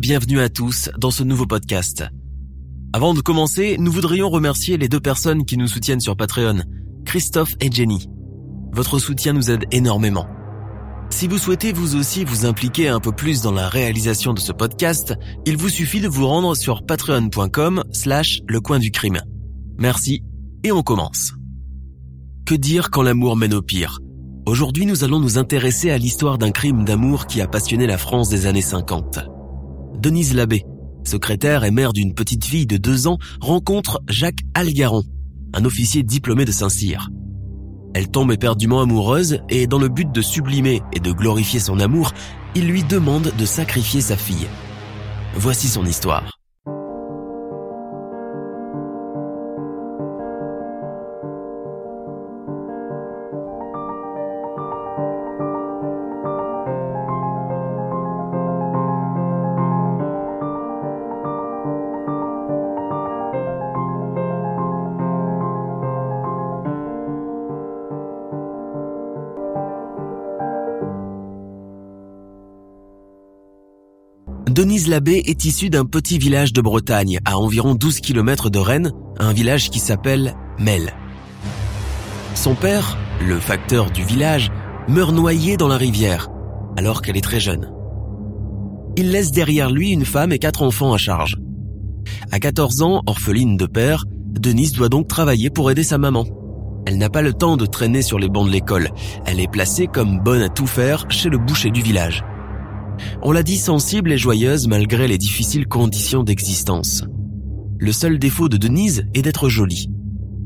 bienvenue à tous dans ce nouveau podcast. Avant de commencer, nous voudrions remercier les deux personnes qui nous soutiennent sur Patreon, Christophe et Jenny. Votre soutien nous aide énormément. Si vous souhaitez vous aussi vous impliquer un peu plus dans la réalisation de ce podcast, il vous suffit de vous rendre sur patreon.com slash le coin du crime. Merci et on commence. Que dire quand l'amour mène au pire? Aujourd'hui nous allons nous intéresser à l'histoire d'un crime d'amour qui a passionné la France des années 50. Denise Labbé, secrétaire et mère d'une petite fille de deux ans, rencontre Jacques Algaron, un officier diplômé de Saint-Cyr. Elle tombe éperdument amoureuse et dans le but de sublimer et de glorifier son amour, il lui demande de sacrifier sa fille. Voici son histoire. Denise Labbé est issue d'un petit village de Bretagne, à environ 12 km de Rennes, un village qui s'appelle Mel. Son père, le facteur du village, meurt noyé dans la rivière, alors qu'elle est très jeune. Il laisse derrière lui une femme et quatre enfants à charge. À 14 ans, orpheline de père, Denise doit donc travailler pour aider sa maman. Elle n'a pas le temps de traîner sur les bancs de l'école. Elle est placée comme bonne à tout faire chez le boucher du village. On l'a dit sensible et joyeuse malgré les difficiles conditions d'existence. Le seul défaut de Denise est d'être jolie.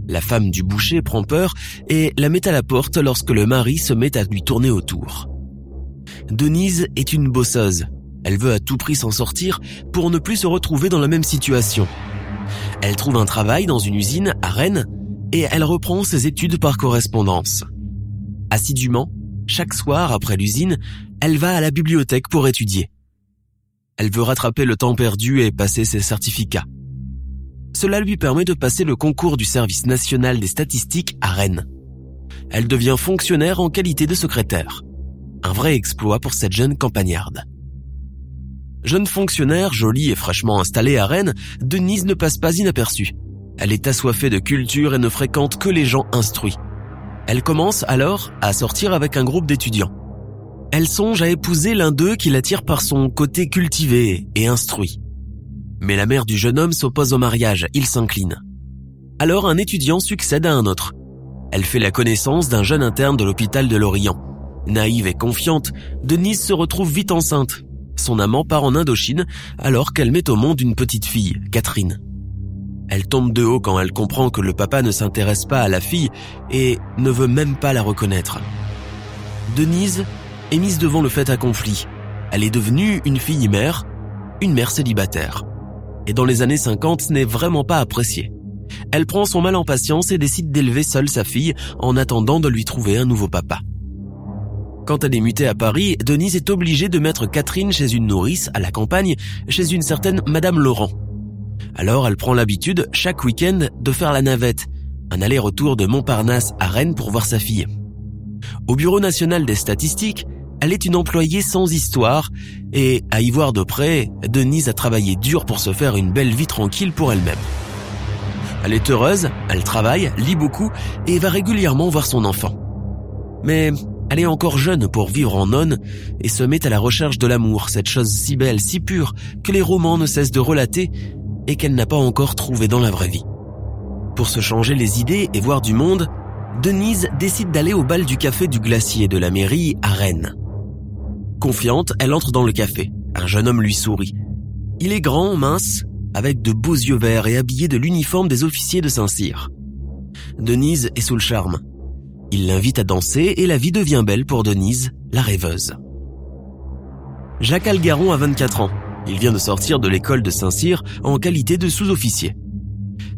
La femme du boucher prend peur et la met à la porte lorsque le mari se met à lui tourner autour. Denise est une bosseuse. Elle veut à tout prix s'en sortir pour ne plus se retrouver dans la même situation. Elle trouve un travail dans une usine à Rennes et elle reprend ses études par correspondance. Assidûment, chaque soir après l'usine, elle va à la bibliothèque pour étudier. Elle veut rattraper le temps perdu et passer ses certificats. Cela lui permet de passer le concours du service national des statistiques à Rennes. Elle devient fonctionnaire en qualité de secrétaire. Un vrai exploit pour cette jeune campagnarde. Jeune fonctionnaire, jolie et fraîchement installée à Rennes, Denise ne passe pas inaperçue. Elle est assoiffée de culture et ne fréquente que les gens instruits. Elle commence alors à sortir avec un groupe d'étudiants. Elle songe à épouser l'un d'eux qui l'attire par son côté cultivé et instruit. Mais la mère du jeune homme s'oppose au mariage, il s'incline. Alors un étudiant succède à un autre. Elle fait la connaissance d'un jeune interne de l'hôpital de Lorient. Naïve et confiante, Denise se retrouve vite enceinte. Son amant part en Indochine alors qu'elle met au monde une petite fille, Catherine. Elle tombe de haut quand elle comprend que le papa ne s'intéresse pas à la fille et ne veut même pas la reconnaître. Denise est mise devant le fait accompli. Elle est devenue une fille mère, une mère célibataire. Et dans les années 50, ce n'est vraiment pas apprécié. Elle prend son mal en patience et décide d'élever seule sa fille en attendant de lui trouver un nouveau papa. Quand elle est mutée à Paris, Denise est obligée de mettre Catherine chez une nourrice à la campagne, chez une certaine Madame Laurent. Alors elle prend l'habitude, chaque week-end, de faire la navette, un aller-retour de Montparnasse à Rennes pour voir sa fille. Au Bureau national des statistiques, elle est une employée sans histoire et, à y voir de près, Denise a travaillé dur pour se faire une belle vie tranquille pour elle-même. Elle est heureuse, elle travaille, lit beaucoup et va régulièrement voir son enfant. Mais elle est encore jeune pour vivre en nonne et se met à la recherche de l'amour, cette chose si belle, si pure, que les romans ne cessent de relater et qu'elle n'a pas encore trouvé dans la vraie vie. Pour se changer les idées et voir du monde, Denise décide d'aller au bal du café du glacier de la mairie à Rennes. Confiante, elle entre dans le café. Un jeune homme lui sourit. Il est grand, mince, avec de beaux yeux verts et habillé de l'uniforme des officiers de Saint-Cyr. Denise est sous le charme. Il l'invite à danser et la vie devient belle pour Denise, la rêveuse. Jacques Algaron a 24 ans. Il vient de sortir de l'école de Saint-Cyr en qualité de sous-officier.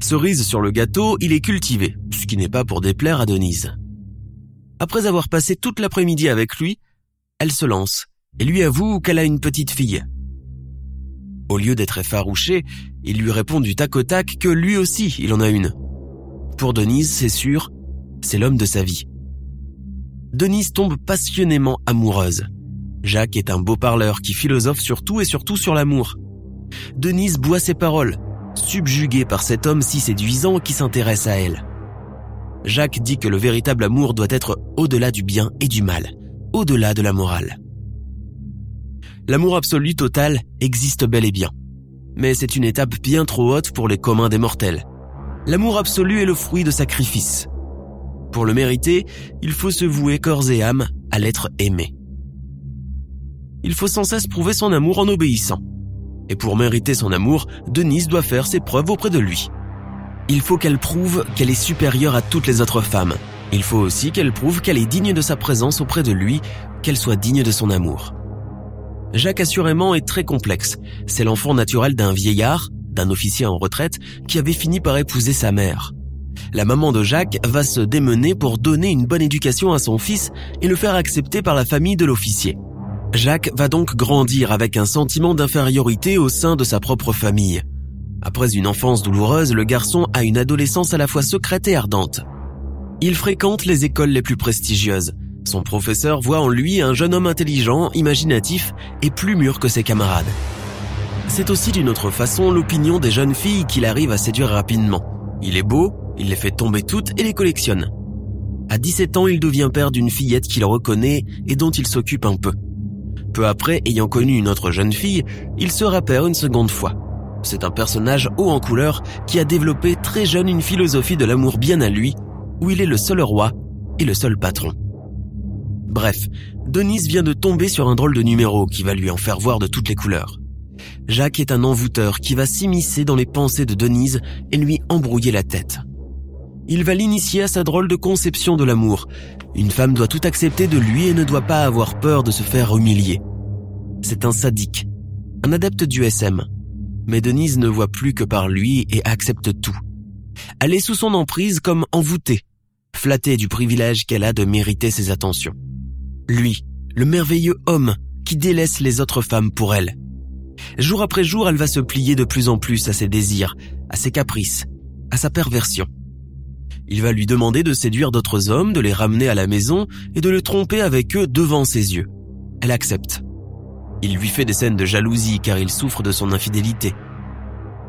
Cerise sur le gâteau, il est cultivé, ce qui n'est pas pour déplaire à Denise. Après avoir passé toute l'après-midi avec lui, elle se lance et lui avoue qu'elle a une petite fille. Au lieu d'être effarouché, il lui répond du tac au tac que lui aussi il en a une. Pour Denise, c'est sûr, c'est l'homme de sa vie. Denise tombe passionnément amoureuse. Jacques est un beau parleur qui philosophe sur tout et surtout sur l'amour. Denise boit ses paroles, subjuguée par cet homme si séduisant qui s'intéresse à elle. Jacques dit que le véritable amour doit être au-delà du bien et du mal, au-delà de la morale. L'amour absolu total existe bel et bien. Mais c'est une étape bien trop haute pour les communs des mortels. L'amour absolu est le fruit de sacrifices. Pour le mériter, il faut se vouer corps et âme à l'être aimé. Il faut sans cesse prouver son amour en obéissant. Et pour mériter son amour, Denise doit faire ses preuves auprès de lui. Il faut qu'elle prouve qu'elle est supérieure à toutes les autres femmes. Il faut aussi qu'elle prouve qu'elle est digne de sa présence auprès de lui, qu'elle soit digne de son amour. Jacques assurément est très complexe. C'est l'enfant naturel d'un vieillard, d'un officier en retraite, qui avait fini par épouser sa mère. La maman de Jacques va se démener pour donner une bonne éducation à son fils et le faire accepter par la famille de l'officier. Jacques va donc grandir avec un sentiment d'infériorité au sein de sa propre famille. Après une enfance douloureuse, le garçon a une adolescence à la fois secrète et ardente. Il fréquente les écoles les plus prestigieuses. Son professeur voit en lui un jeune homme intelligent, imaginatif et plus mûr que ses camarades. C'est aussi d'une autre façon l'opinion des jeunes filles qu'il arrive à séduire rapidement. Il est beau, il les fait tomber toutes et les collectionne. À 17 ans, il devient père d'une fillette qu'il reconnaît et dont il s'occupe un peu. Peu après, ayant connu une autre jeune fille, il sera père une seconde fois. C'est un personnage haut en couleur qui a développé très jeune une philosophie de l'amour bien à lui, où il est le seul roi et le seul patron. Bref, Denise vient de tomber sur un drôle de numéro qui va lui en faire voir de toutes les couleurs. Jacques est un envoûteur qui va s'immiscer dans les pensées de Denise et lui embrouiller la tête. Il va l'initier à sa drôle de conception de l'amour. Une femme doit tout accepter de lui et ne doit pas avoir peur de se faire humilier. C'est un sadique, un adepte du SM, mais Denise ne voit plus que par lui et accepte tout. Elle est sous son emprise comme envoûtée, flattée du privilège qu'elle a de mériter ses attentions. Lui, le merveilleux homme qui délaisse les autres femmes pour elle. Jour après jour, elle va se plier de plus en plus à ses désirs, à ses caprices, à sa perversion. Il va lui demander de séduire d'autres hommes, de les ramener à la maison et de le tromper avec eux devant ses yeux. Elle accepte. Il lui fait des scènes de jalousie car il souffre de son infidélité.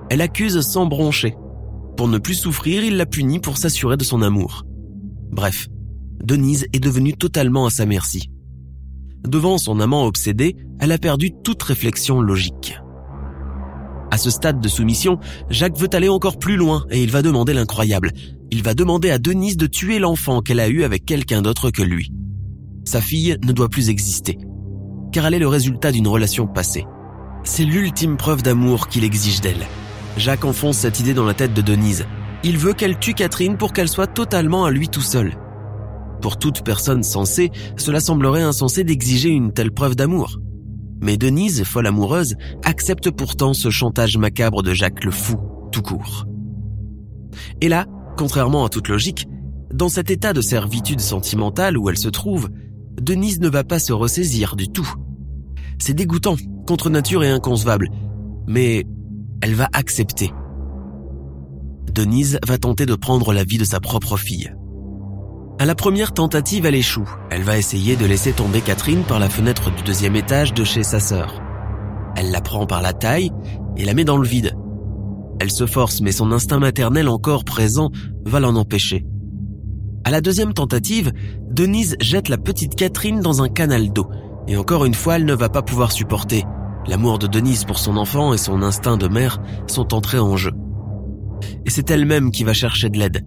Elle accuse sans broncher. Pour ne plus souffrir, il la punit pour s'assurer de son amour. Bref, Denise est devenue totalement à sa merci. Devant son amant obsédé, elle a perdu toute réflexion logique. À ce stade de soumission, Jacques veut aller encore plus loin et il va demander l'incroyable. Il va demander à Denise de tuer l'enfant qu'elle a eu avec quelqu'un d'autre que lui. Sa fille ne doit plus exister car elle est le résultat d'une relation passée. C'est l'ultime preuve d'amour qu'il exige d'elle. Jacques enfonce cette idée dans la tête de Denise. Il veut qu'elle tue Catherine pour qu'elle soit totalement à lui tout seul. Pour toute personne sensée, cela semblerait insensé d'exiger une telle preuve d'amour. Mais Denise, folle amoureuse, accepte pourtant ce chantage macabre de Jacques le fou, tout court. Et là, contrairement à toute logique, dans cet état de servitude sentimentale où elle se trouve, Denise ne va pas se ressaisir du tout. C'est dégoûtant, contre nature et inconcevable. Mais elle va accepter. Denise va tenter de prendre la vie de sa propre fille. À la première tentative, elle échoue. Elle va essayer de laisser tomber Catherine par la fenêtre du deuxième étage de chez sa sœur. Elle la prend par la taille et la met dans le vide. Elle se force, mais son instinct maternel encore présent va l'en empêcher. À la deuxième tentative, Denise jette la petite Catherine dans un canal d'eau et encore une fois, elle ne va pas pouvoir supporter. L'amour de Denise pour son enfant et son instinct de mère sont entrés en jeu. Et c'est elle-même qui va chercher de l'aide.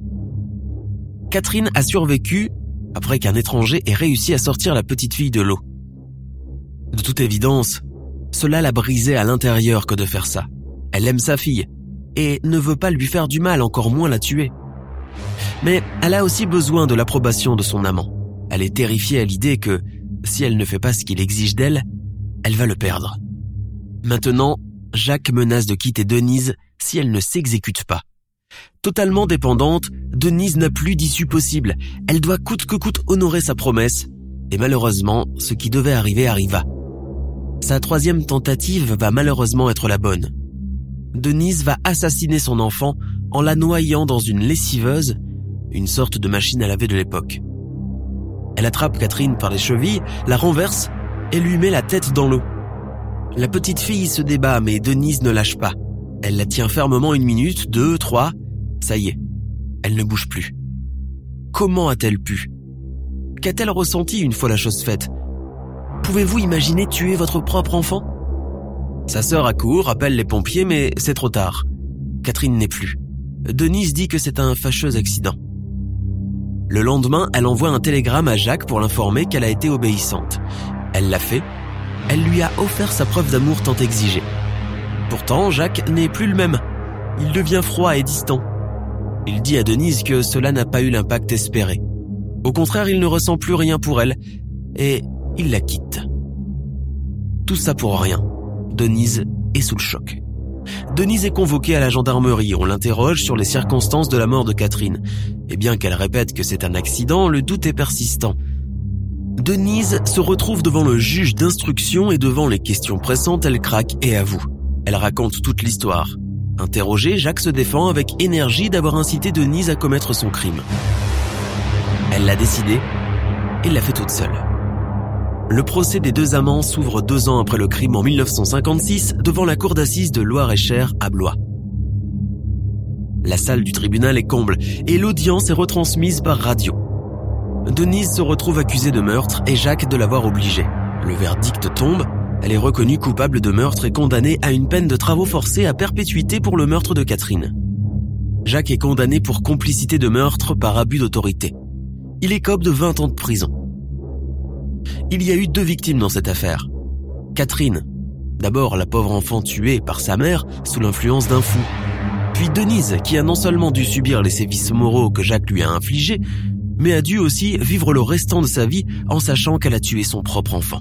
Catherine a survécu après qu'un étranger ait réussi à sortir la petite fille de l'eau. De toute évidence, cela l'a brisée à l'intérieur que de faire ça. Elle aime sa fille et ne veut pas lui faire du mal, encore moins la tuer. Mais elle a aussi besoin de l'approbation de son amant. Elle est terrifiée à l'idée que, si elle ne fait pas ce qu'il exige d'elle, elle va le perdre. Maintenant, Jacques menace de quitter Denise si elle ne s'exécute pas. Totalement dépendante, Denise n'a plus d'issue possible. Elle doit coûte que coûte honorer sa promesse. Et malheureusement, ce qui devait arriver arriva. Sa troisième tentative va malheureusement être la bonne. Denise va assassiner son enfant en la noyant dans une lessiveuse, une sorte de machine à laver de l'époque. Elle attrape Catherine par les chevilles, la renverse et lui met la tête dans l'eau. La petite fille se débat mais Denise ne lâche pas. Elle la tient fermement une minute, deux, trois. Ça y est, elle ne bouge plus. Comment a-t-elle pu? Qu'a-t-elle ressenti une fois la chose faite? Pouvez-vous imaginer tuer votre propre enfant? Sa sœur accourt, appelle les pompiers, mais c'est trop tard. Catherine n'est plus. Denise dit que c'est un fâcheux accident. Le lendemain, elle envoie un télégramme à Jacques pour l'informer qu'elle a été obéissante. Elle l'a fait. Elle lui a offert sa preuve d'amour tant exigée. Pourtant, Jacques n'est plus le même. Il devient froid et distant. Il dit à Denise que cela n'a pas eu l'impact espéré. Au contraire, il ne ressent plus rien pour elle et il la quitte. Tout ça pour rien. Denise est sous le choc. Denise est convoquée à la gendarmerie. On l'interroge sur les circonstances de la mort de Catherine. Et bien qu'elle répète que c'est un accident, le doute est persistant. Denise se retrouve devant le juge d'instruction et devant les questions pressantes, elle craque et avoue. Elle raconte toute l'histoire. Interrogé, Jacques se défend avec énergie d'avoir incité Denise à commettre son crime. Elle l'a décidé et l'a fait toute seule. Le procès des deux amants s'ouvre deux ans après le crime en 1956 devant la cour d'assises de Loire-et-Cher à Blois. La salle du tribunal est comble et l'audience est retransmise par radio. Denise se retrouve accusée de meurtre et Jacques de l'avoir obligée. Le verdict tombe elle est reconnue coupable de meurtre et condamnée à une peine de travaux forcés à perpétuité pour le meurtre de Catherine. Jacques est condamné pour complicité de meurtre par abus d'autorité. Il écope de 20 ans de prison. Il y a eu deux victimes dans cette affaire. Catherine, d'abord la pauvre enfant tuée par sa mère sous l'influence d'un fou. Puis Denise, qui a non seulement dû subir les sévices moraux que Jacques lui a infligés, mais a dû aussi vivre le restant de sa vie en sachant qu'elle a tué son propre enfant.